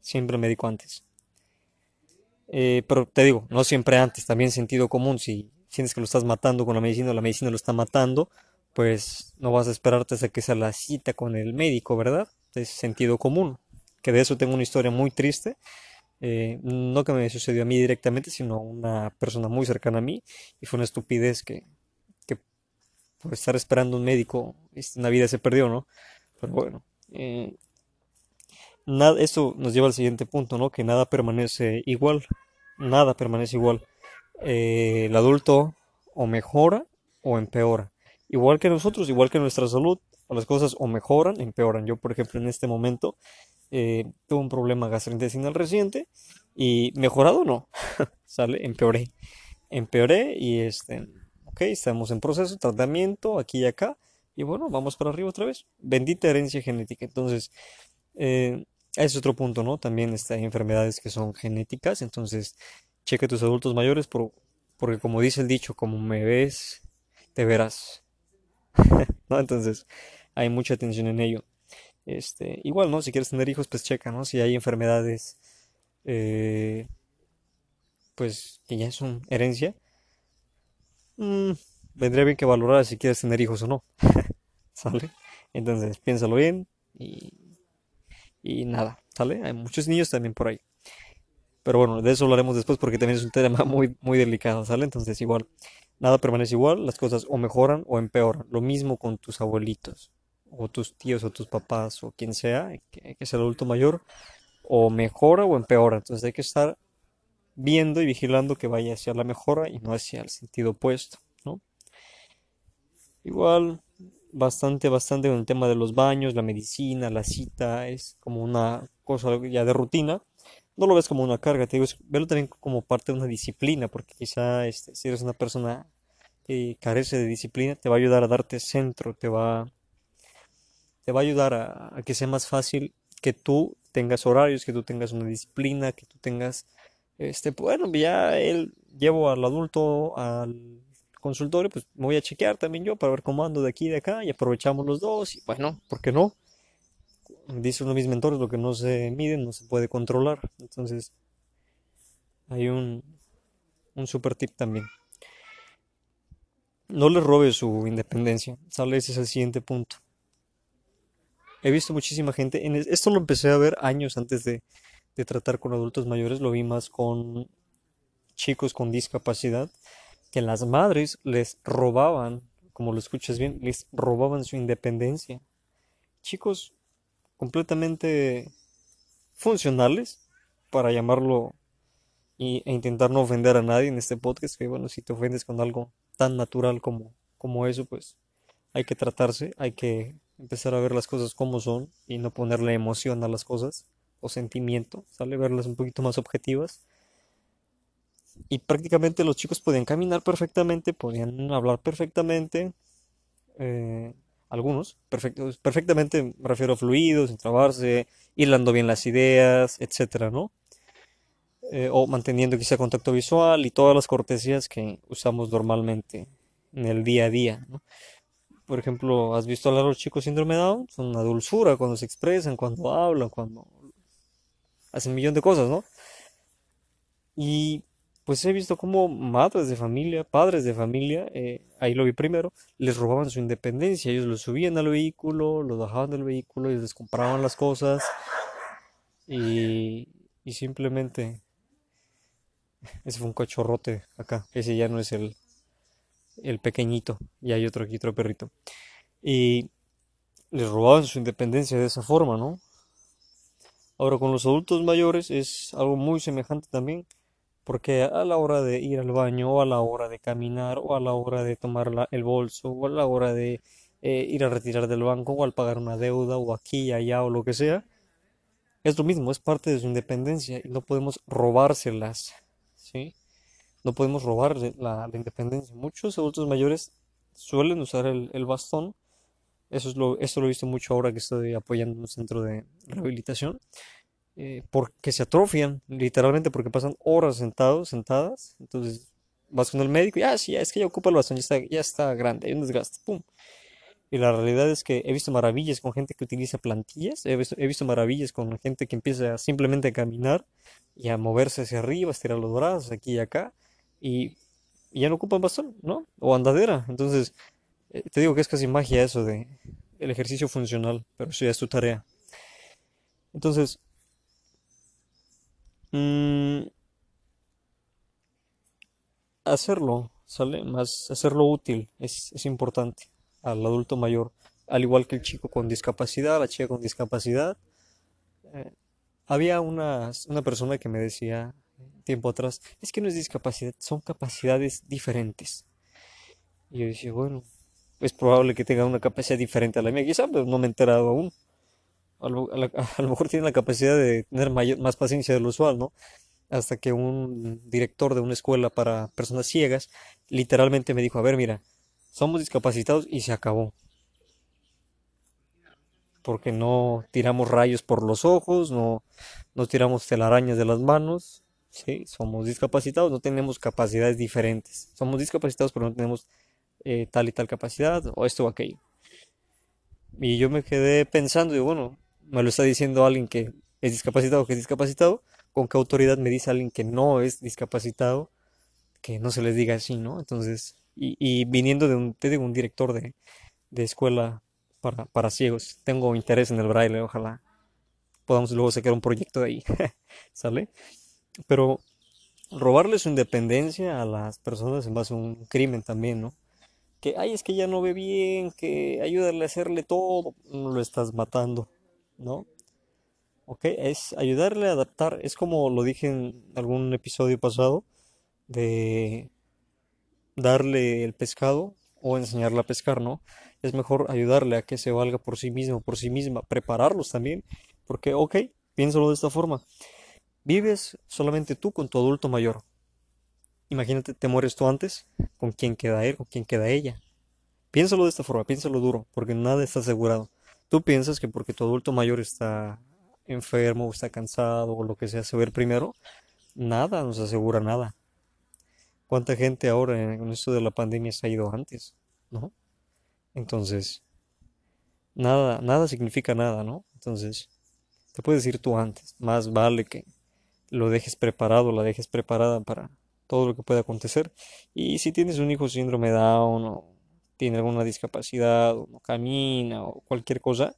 siempre el médico antes. Eh, pero te digo, no siempre antes, también sentido común. Si sientes que lo estás matando con la medicina la medicina lo está matando, pues no vas a esperarte hasta que sea la cita con el médico, ¿verdad? Es sentido común. Que de eso tengo una historia muy triste. eh, no que me sucedió a mí directamente, sino a una persona muy cercana a mí. Y fue una estupidez que, que por estar esperando un médico, este, una vida se perdió, ¿no? Pero bueno, eh, nada, esto nos lleva al siguiente punto, ¿no? Que nada permanece igual, nada permanece igual. Eh, el adulto o mejora o empeora. Igual que nosotros, igual que nuestra salud, las cosas o mejoran, empeoran. Yo, por ejemplo, en este momento eh, tuve un problema gastrointestinal reciente y mejorado no, <laughs> sale, empeoré. Empeoré y este, ok, estamos en proceso, tratamiento aquí y acá. Y bueno, vamos para arriba otra vez. Bendita herencia genética. Entonces, eh, es otro punto, ¿no? También este, hay enfermedades que son genéticas. Entonces, cheque tus adultos mayores por, porque como dice el dicho, como me ves, te verás. <laughs> ¿No? Entonces, hay mucha atención en ello. Este, igual, ¿no? Si quieres tener hijos, pues checa, ¿no? Si hay enfermedades, eh, pues que ya son herencia, mm, vendría bien que valorar si quieres tener hijos o no. <laughs> ¿Sale? Entonces, piénsalo bien y, y nada, ¿sale? Hay muchos niños también por ahí. Pero bueno, de eso hablaremos después porque también es un tema <laughs> muy, muy delicado, ¿sale? Entonces, igual, nada permanece igual, las cosas o mejoran o empeoran. Lo mismo con tus abuelitos, o tus tíos, o tus papás, o quien sea, que, que es el adulto mayor, o mejora o empeora. Entonces, hay que estar viendo y vigilando que vaya hacia la mejora y no hacia el sentido opuesto, ¿no? Igual, bastante, bastante con el tema de los baños, la medicina, la cita, es como una cosa ya de rutina. No lo ves como una carga, te digo, velo también como parte de una disciplina, porque quizá este, si eres una persona que carece de disciplina, te va a ayudar a darte centro, te va, te va a ayudar a, que sea más fácil que tú tengas horarios, que tú tengas una disciplina, que tú tengas, este, bueno, ya él llevo al adulto al consultorio, pues me voy a chequear también yo para ver cómo ando de aquí y de acá y aprovechamos los dos y bueno, ¿por qué no? dice uno de mis mentores, lo que no se mide no se puede controlar. Entonces, hay un, un super tip también. No le robe su independencia. Sale, ese es el siguiente punto. He visto muchísima gente, en esto lo empecé a ver años antes de, de tratar con adultos mayores, lo vi más con chicos con discapacidad, que las madres les robaban, como lo escuchas bien, les robaban su independencia. Chicos completamente funcionales, para llamarlo e intentar no ofender a nadie en este podcast, que bueno, si te ofendes con algo tan natural como, como eso, pues hay que tratarse, hay que empezar a ver las cosas como son y no ponerle emoción a las cosas o sentimiento, sale verlas un poquito más objetivas. Y prácticamente los chicos podían caminar perfectamente, podían hablar perfectamente, eh, algunos, perfectamente me refiero a fluidos, sin trabarse, hilando bien las ideas, etcétera, ¿no? Eh, o manteniendo quizá contacto visual y todas las cortesías que usamos normalmente en el día a día, ¿no? Por ejemplo, ¿has visto a los chicos síndrome Down? Son una dulzura cuando se expresan, cuando hablan, cuando hacen un millón de cosas, ¿no? Y pues he visto como madres de familia, padres de familia, eh, ahí lo vi primero, les robaban su independencia, ellos lo subían al vehículo, lo bajaban del vehículo, ellos les compraban las cosas y, y simplemente ese fue un cachorrote acá, ese ya no es el, el pequeñito, y hay otro aquí, otro perrito. Y les robaban su independencia de esa forma, ¿no? Ahora con los adultos mayores es algo muy semejante también porque a la hora de ir al baño, o a la hora de caminar, o a la hora de tomar el bolso, o a la hora de eh, ir a retirar del banco, o al pagar una deuda, o aquí, allá, o lo que sea, es lo mismo, es parte de su independencia y no podemos robárselas, ¿sí? No podemos robar la, independencia. Muchos adultos mayores suelen usar el, bastón. Eso, es lo, esto lo he visto mucho ahora que estoy apoyando un centro de rehabilitación. Eh, porque se atrofian, literalmente porque pasan horas sentados, sentadas. Entonces vas con el médico y, ah, sí, es que ya ocupa el bastón, ya está, ya está grande, hay un desgaste, pum. Y la realidad es que he visto maravillas con gente que utiliza plantillas, he visto, maravillas con gente que empieza simplemente a caminar y a moverse hacia arriba, a estirar los brazos aquí y acá, y, ya no ocupan bastón, ¿no? O andadera. Entonces, eh, te digo que es casi magia eso de el ejercicio funcional, pero eso ya es tu tarea. Entonces, Mm, hacerlo, ¿sale? Más hacerlo útil es, importante. al adulto mayor, al igual que el chico con discapacidad, la chica con discapacidad. Eh, había una, una persona que me decía tiempo atrás, es que no es discapacidad, son capacidades diferentes. Y yo decía, bueno, es probable que tenga una capacidad diferente a la mía, quizá, pero no me he enterado aún. A lo, a <laughs> lo mejor tiene la capacidad de tener más paciencia de lo usual, ¿no? Hasta que un director de una escuela para personas ciegas literalmente me dijo, a ver, mira, somos discapacitados y se acabó. Porque no tiramos rayos por los ojos, no, no tiramos telarañas de las manos, ¿sí? Somos discapacitados, no tenemos capacidades diferentes. Somos discapacitados, pero no tenemos eh, tal y tal capacidad, o esto o aquello. Y yo me quedé pensando, y bueno, me lo está diciendo alguien que es discapacitado, que es discapacitado, ¿con qué autoridad me dice alguien que no es discapacitado? Que no se les diga así, ¿no? Entonces, y, viniendo de un, te digo, un director de, de escuela para, para, ciegos, tengo interés en el braille, ojalá podamos luego sacar un proyecto de ahí, <laughs> ¿sale? Pero robarle su independencia a las personas en base a un crimen también, ¿no? Que, ay, es que ya no ve bien, que ayúdale a hacerle todo, no lo estás matando, ¿no? Ok, es ayudarle a adaptar, es como lo dije en algún episodio pasado, de darle el pescado o enseñarle a pescar, ¿no? Es mejor ayudarle a que se valga por sí mismo, por sí misma, prepararlos también, porque, ok, piénsalo de esta forma. Vives solamente tú con tu adulto mayor. Imagínate, te mueres tú antes, ¿con quién queda él? ¿Con quién queda ella? Piénsalo de esta forma, piénsalo duro, porque nada está asegurado. Tú piensas que porque tu adulto mayor está enfermo o está cansado o lo que sea, se ve primero, nada nos asegura nada. ¿Cuánta gente ahora en esto de la pandemia se ha ido antes? ¿No? Entonces, nada, nada significa nada, ¿no? Entonces, te puedes ir tú antes. Más vale que lo dejes preparado, la dejes preparada para todo lo que pueda acontecer. Y si tienes un hijo síndrome Down o tiene alguna discapacidad o no camina o cualquier cosa,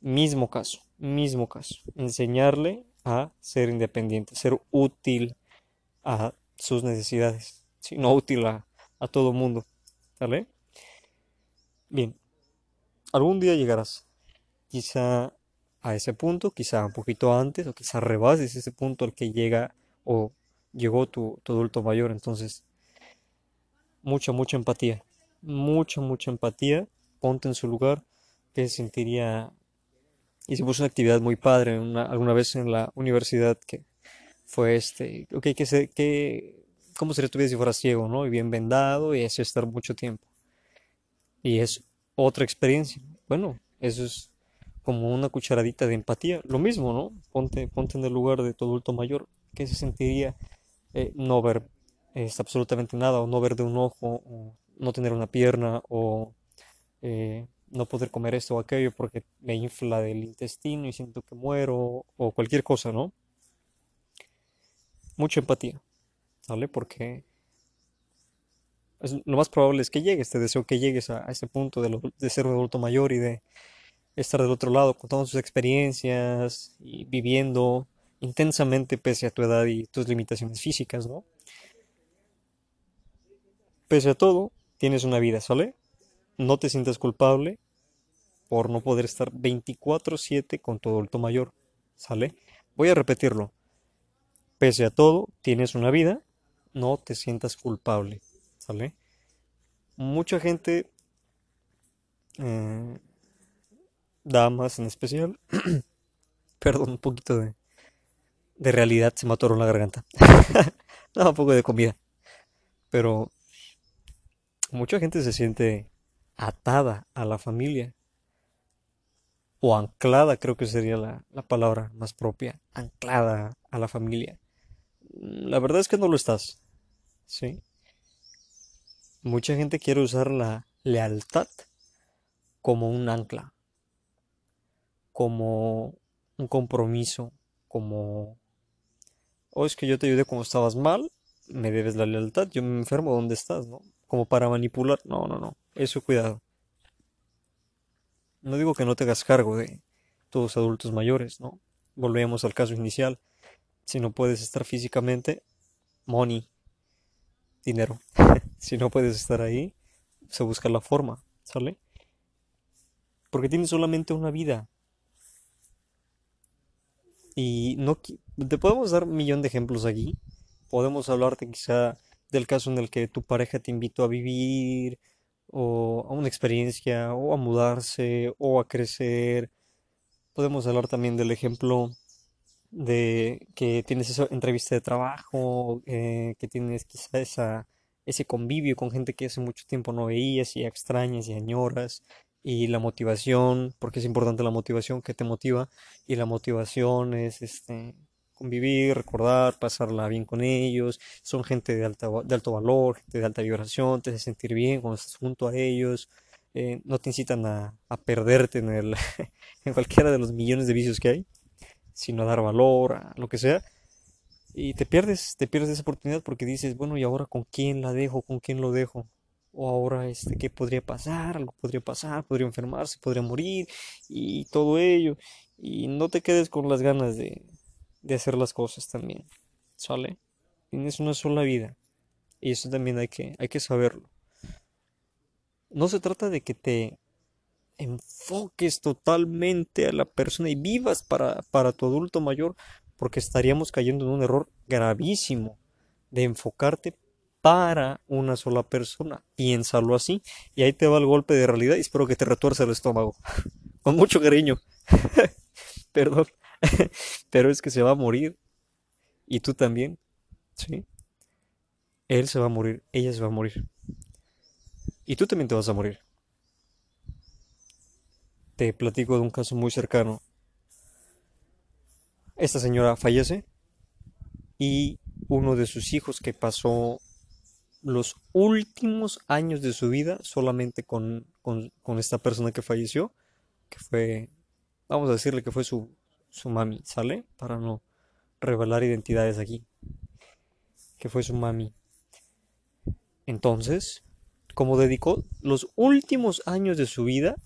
mismo caso, mismo caso. Enseñarle a ser independiente, ser útil a sus necesidades, si no útil a, todo mundo. Bien, algún día llegarás. Quizá a ese punto, quizá un poquito antes o quizá rebases ese punto al que llega o llegó tu, adulto mayor. Entonces, mucha, mucha empatía, mucha, mucha empatía. Ponte en su lugar, que se sentiría. Hicimos una actividad muy padre alguna vez en la universidad que fue este. Ok, que se, que, ¿cómo sería tu vida si fuera ciego, no? Y bien vendado y así estar mucho tiempo. Y es otra experiencia. Bueno, eso es como una cucharadita de empatía. Lo mismo, ¿no? Ponte, ponte en el lugar de tu adulto mayor. ¿Qué se sentiría eh, no ver absolutamente nada, o no ver de un ojo, no tener una pierna, o eh, no poder comer esto o aquello porque me infla del intestino y siento que muero, o cualquier cosa, ¿no? Mucha empatía, ¿vale? Porque lo más probable es que llegues, te deseo que llegues a, ese punto de, de ser un adulto mayor y de estar del otro lado con todas sus experiencias y viviendo intensamente pese a tu edad y tus limitaciones físicas, ¿no? Pese a todo, tienes una vida, ¿sale? No te sientas culpable por no poder estar 24/7 con tu adulto mayor, ¿sale? Voy a repetirlo. Pese a todo, tienes una vida, no te sientas culpable, ¿sale? Mucha gente eh, damas en especial. <clears throat> Perdón, un poquito de, de realidad se me atoró en la garganta. <laughs> no, un poco de comida. Pero mucha gente se siente atada a la familia. O anclada, creo que sería la, la palabra más propia. Anclada a la familia. La verdad es que no lo estás. ¿Sí? Mucha gente quiere usar la lealtad como un ancla como un compromiso, como, oh, es que yo te ayudé cuando estabas mal, me debes la lealtad, yo me enfermo, ¿dónde estás? ¿No? Como para manipular, no, no, no, eso cuidado. No digo que no te hagas cargo de todos adultos mayores, ¿no? Volvemos al caso inicial. Si no puedes estar físicamente, money, dinero. <laughs> si no puedes estar ahí, se busca la forma. ¿sale? Porque tienes solamente una vida. Y no te podemos dar un millón de ejemplos aquí. Podemos hablarte quizá del caso en el que tu pareja te invitó a vivir, o a una experiencia, o a mudarse, o a crecer. Podemos hablar también del ejemplo de que tienes esa entrevista de trabajo, eh, que tienes quizá esa, ese convivio con gente que hace mucho tiempo no veías y extrañas y añoras, y la motivación, porque es importante la motivación que te motiva, y la motivación es este convivir, recordar, pasarla bien con ellos, son gente de, alto valor, gente de alta vibración, te hace sentir bien cuando estás junto a ellos, eh, no te incitan a, a perderte en, el, <laughs> en cualquiera de los millones de vicios que hay, sino a dar valor, a lo que sea, y te pierdes, te pierdes esa oportunidad porque dices, bueno, ¿y ahora con quién la dejo? ¿Con quién lo dejo? O ahora, este, ¿qué podría pasar? Algo podría pasar, podría enfermarse, podría morir, y todo ello. Y no te quedes con las ganas de, de hacer las cosas también. ¿Sale? Tienes una sola vida. Y eso también hay que, hay que saberlo. No se trata de que te enfoques totalmente a la persona y vivas para, para tu adulto mayor, porque estaríamos cayendo en un error gravísimo de enfocarte para una sola persona. Piénsalo así. Y ahí te va el golpe de realidad y espero que te retuerce el estómago. <laughs> Con mucho cariño. <laughs> Perdón. <laughs> Pero es que se va a morir. Y tú también. ¿Sí? Él se va a morir. Ella se va a morir. Y tú también te vas a morir. Te platico de un caso muy cercano. Esta señora fallece y uno de sus hijos que pasó los últimos años de su vida solamente con, con, con esta persona que falleció, que fue, vamos a decirle que fue su, su mami, ¿sale? Para no revelar identidades aquí. Que fue su mami. Entonces, como dedicó los últimos años de su vida,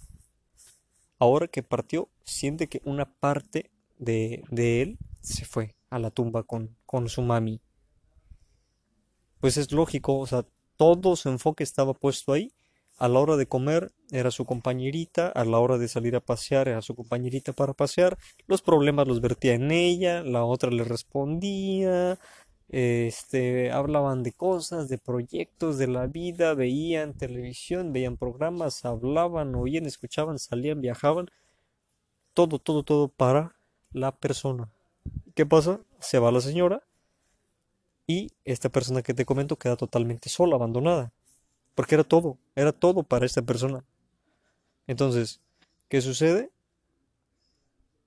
ahora que partió, siente que una parte de, de él se fue a la tumba con, con su mami. Pues es lógico, o sea, todo su enfoque estaba puesto ahí a la hora de comer era su compañerita, a la hora de salir a pasear era su compañerita para pasear, los problemas los vertía en ella, la otra le respondía, este, hablaban de cosas, de proyectos, de la vida, veían televisión, veían programas, hablaban, oían, escuchaban, salían, viajaban, todo, todo, todo para la persona. ¿Qué pasa? Se va la señora y esta persona que te comento queda totalmente sola, abandonada porque era todo, era todo para esta persona. Entonces, ¿qué sucede?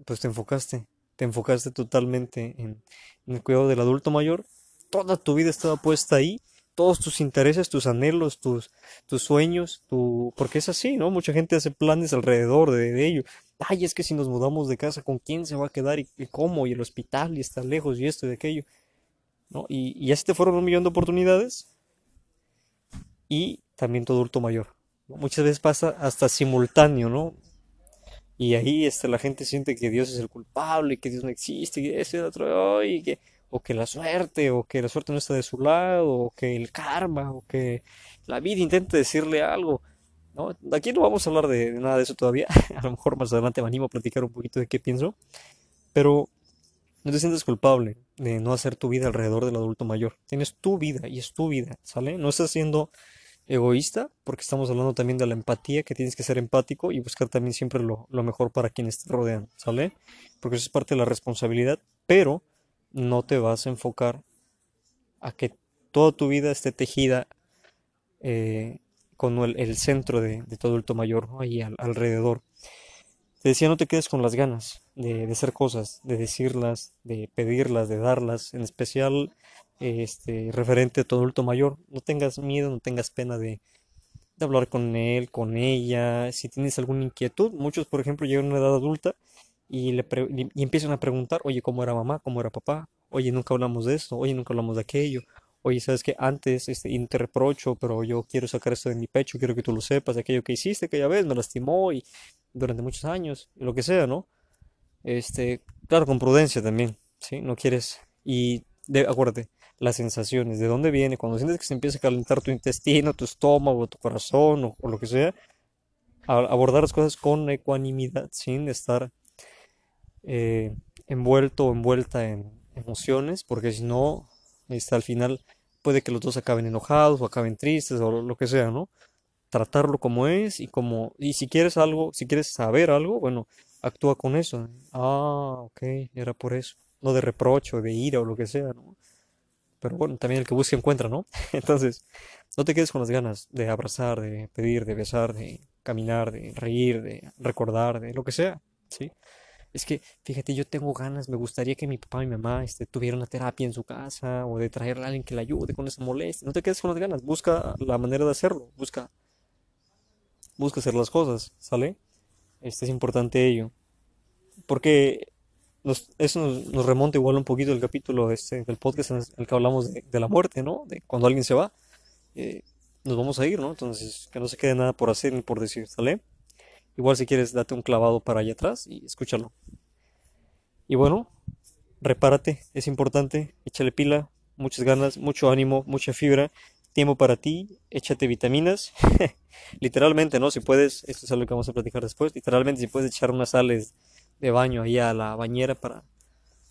Pues te enfocaste, te enfocaste totalmente en, el cuidado del adulto mayor, toda tu vida estaba puesta ahí, todos tus intereses, tus anhelos, tus, tus sueños, tu... porque es así, ¿no? Mucha gente hace planes alrededor de, ello. Ay, es que si nos mudamos de casa, ¿con quién se va a quedar y, cómo? Y el hospital y está lejos y esto y aquello. ¿No? Y, y ya se te fueron un millón de oportunidades y también tu adulto mayor. Muchas veces pasa hasta simultáneo, ¿no? Y ahí este, la gente siente que Dios es el culpable, que Dios no existe, que ese otro, y que, o que la suerte, o que la suerte no está de su lado, o que el karma, o que la vida intenta decirle algo. ¿no? Aquí no vamos a hablar de, de nada de eso todavía. <laughs> a lo mejor más adelante me animo a platicar un poquito de qué pienso. Pero no te sientes culpable de no hacer tu vida alrededor del adulto mayor. Tienes tu vida y es tu vida, ¿sale? No estás siendo egoísta, porque estamos hablando también de la empatía, que tienes que ser empático y buscar también siempre lo, mejor para quienes te rodean, ¿sale? Porque eso es parte de la responsabilidad, pero no te vas a enfocar a que toda tu vida esté tejida eh, con el, centro de, todo el adulto mayor, ahí alrededor. Te decía, no te quedes con las ganas de, hacer cosas, de decirlas, de pedirlas, de darlas, en especial este, referente a tu adulto mayor. No tengas miedo, no tengas pena de, hablar con él, con ella. Si tienes alguna inquietud, muchos, por ejemplo, llegan a una edad adulta y, le empiezan a preguntar, oye, ¿cómo era mamá? ¿Cómo era papá? Oye, nunca hablamos de esto, oye, nunca hablamos de aquello. Oye, sabes que antes este, y te reprocho, pero yo quiero sacar esto de mi pecho, quiero que tú lo sepas, aquello que hiciste aquella vez me lastimó y durante muchos años, lo que sea, ¿no? Este, claro, con prudencia también, ¿sí? No quieres, y de, acuérdate, las sensaciones, de dónde viene, cuando sientes que se empieza a calentar tu intestino, tu estómago, tu corazón o, lo que sea, abordar las cosas con ecuanimidad, sin estar eh, envuelto o envuelta en emociones, porque si no, está al final puede que los dos acaben enojados o acaben tristes o lo que sea, ¿no? Tratarlo como es y como, y si quieres algo, si quieres saber algo, bueno, actúa con eso. Ah, ok, era por eso. No de reproche de ira o lo que sea, ¿no? Pero bueno, también el que busca encuentra, ¿no? <laughs> Entonces, no te quedes con las ganas de abrazar, de pedir, de besar, de caminar, de reír, de recordar, de lo que sea, ¿sí? Es que, fíjate, yo tengo ganas, me gustaría que mi papá y mi mamá este, tuvieran una terapia en su casa o de traerle a alguien que le ayude con esa molestia. No te quedes con las ganas, busca la manera de hacerlo, busca, busca hacer las cosas, ¿sale? Este es importante ello. Porque eso nos, remonta igual un poquito el capítulo este, del podcast en el que hablamos de, la muerte, ¿no? De cuando alguien se va, eh, nos vamos a ir, ¿no? Entonces, que no se quede nada por hacer ni por decir, ¿sale? Igual si quieres, date un clavado para allá atrás y escúchalo. Y bueno, repárate, es importante, échale pila, muchas ganas, mucho ánimo, mucha fibra, tiempo para ti, échate vitaminas. <laughs> literalmente, ¿no? Si puedes, esto es algo que vamos a platicar después, literalmente si puedes echar unas sales de baño ahí a la bañera para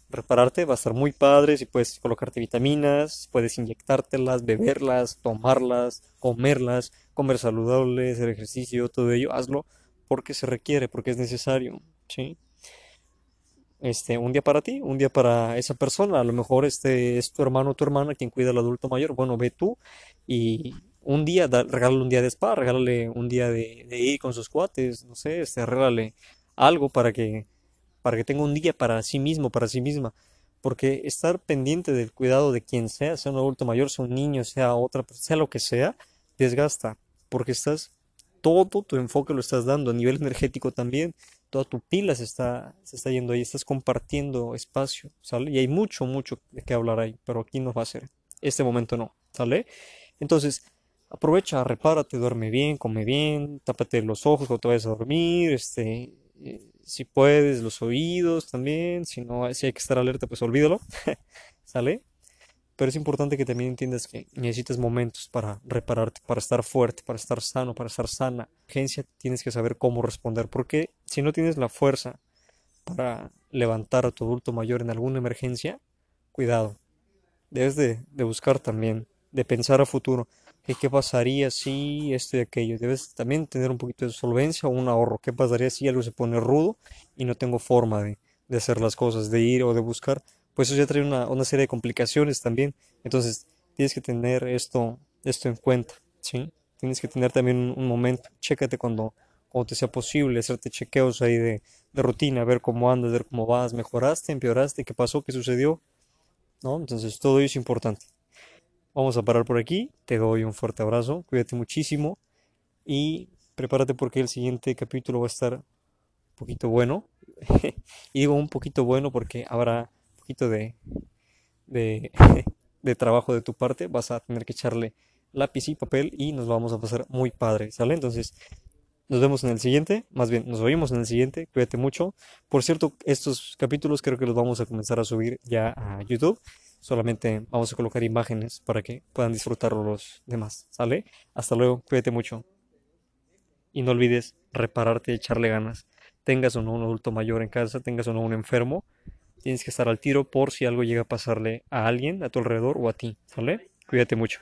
repararte, va a estar muy padre, si puedes colocarte vitaminas, puedes inyectártelas, beberlas, tomarlas, comerlas, comer saludable, hacer ejercicio, todo ello, hazlo porque se requiere, porque es necesario, ¿sí? Este, un día para ti, un día para esa persona, a lo mejor este es tu hermano o tu hermana quien cuida al adulto mayor, bueno, ve tú y un día, regálale un día de spa, regálale un día de, ir con sus cuates, no sé, este, regálale algo para que, para que tenga un día para sí mismo, para sí misma. Porque estar pendiente del cuidado de quien sea, sea un adulto mayor, sea un niño, sea otra, sea lo que sea, desgasta. Porque estás, todo tu enfoque lo estás dando a nivel energético también. Toda tu pila se está, se está yendo ahí, estás compartiendo espacio, ¿sale? Y hay mucho, mucho de qué hablar ahí, pero aquí no va a ser. Este momento no, ¿sale? Entonces, aprovecha, repárate, duerme bien, come bien, tápate los ojos cuando te vayas a dormir, este, eh, si puedes, los oídos también, si no, si hay que estar alerta, pues olvídalo, <laughs> ¿sale? Pero es importante que también entiendas que necesitas momentos para repararte, para estar fuerte, para estar sano, para estar sana. Agencia tienes que saber cómo responder, porque si no tienes la fuerza para levantar a tu adulto mayor en alguna emergencia, cuidado. Debes de, buscar también, de pensar a futuro qué pasaría si esto y aquello. Debes también tener un poquito de solvencia o un ahorro. ¿Qué pasaría si algo se pone rudo y no tengo forma de, hacer las cosas, de ir o de buscar? Pues eso ya trae una, serie de complicaciones también. Entonces tienes que tener esto, esto en cuenta, ¿sí? Tienes que tener también un, momento. Chécate cuando, cuando te sea posible, hacerte chequeos ahí de, de rutina, ver cómo andas, ver cómo vas, mejoraste, empeoraste, qué pasó, qué sucedió, ¿no? Entonces todo ello es importante. Vamos a parar por aquí. Te doy un fuerte abrazo. Cuídate muchísimo. Y prepárate porque el siguiente capítulo va a estar un poquito bueno. y <laughs> digo un poquito bueno porque habrá un <laughs> de, trabajo de tu parte. Vas a tener que echarle lápiz y papel y nos vamos a pasar muy padre. ¿Sale? Entonces, nos vemos en el siguiente, más bien nos oímos en el siguiente, cuídate mucho. Por cierto, estos capítulos creo que los vamos a comenzar a subir ya a YouTube. Solamente vamos a colocar imágenes para que puedan disfrutarlo los demás. ¿Sale? Hasta luego, cuídate mucho. Y no olvides repararte echarle ganas. Tengas o no un adulto mayor en casa, tengas o no un enfermo, tienes que estar al tiro por si algo llega a pasarle a alguien a tu alrededor o a ti. ¿Sale? Cuídate mucho.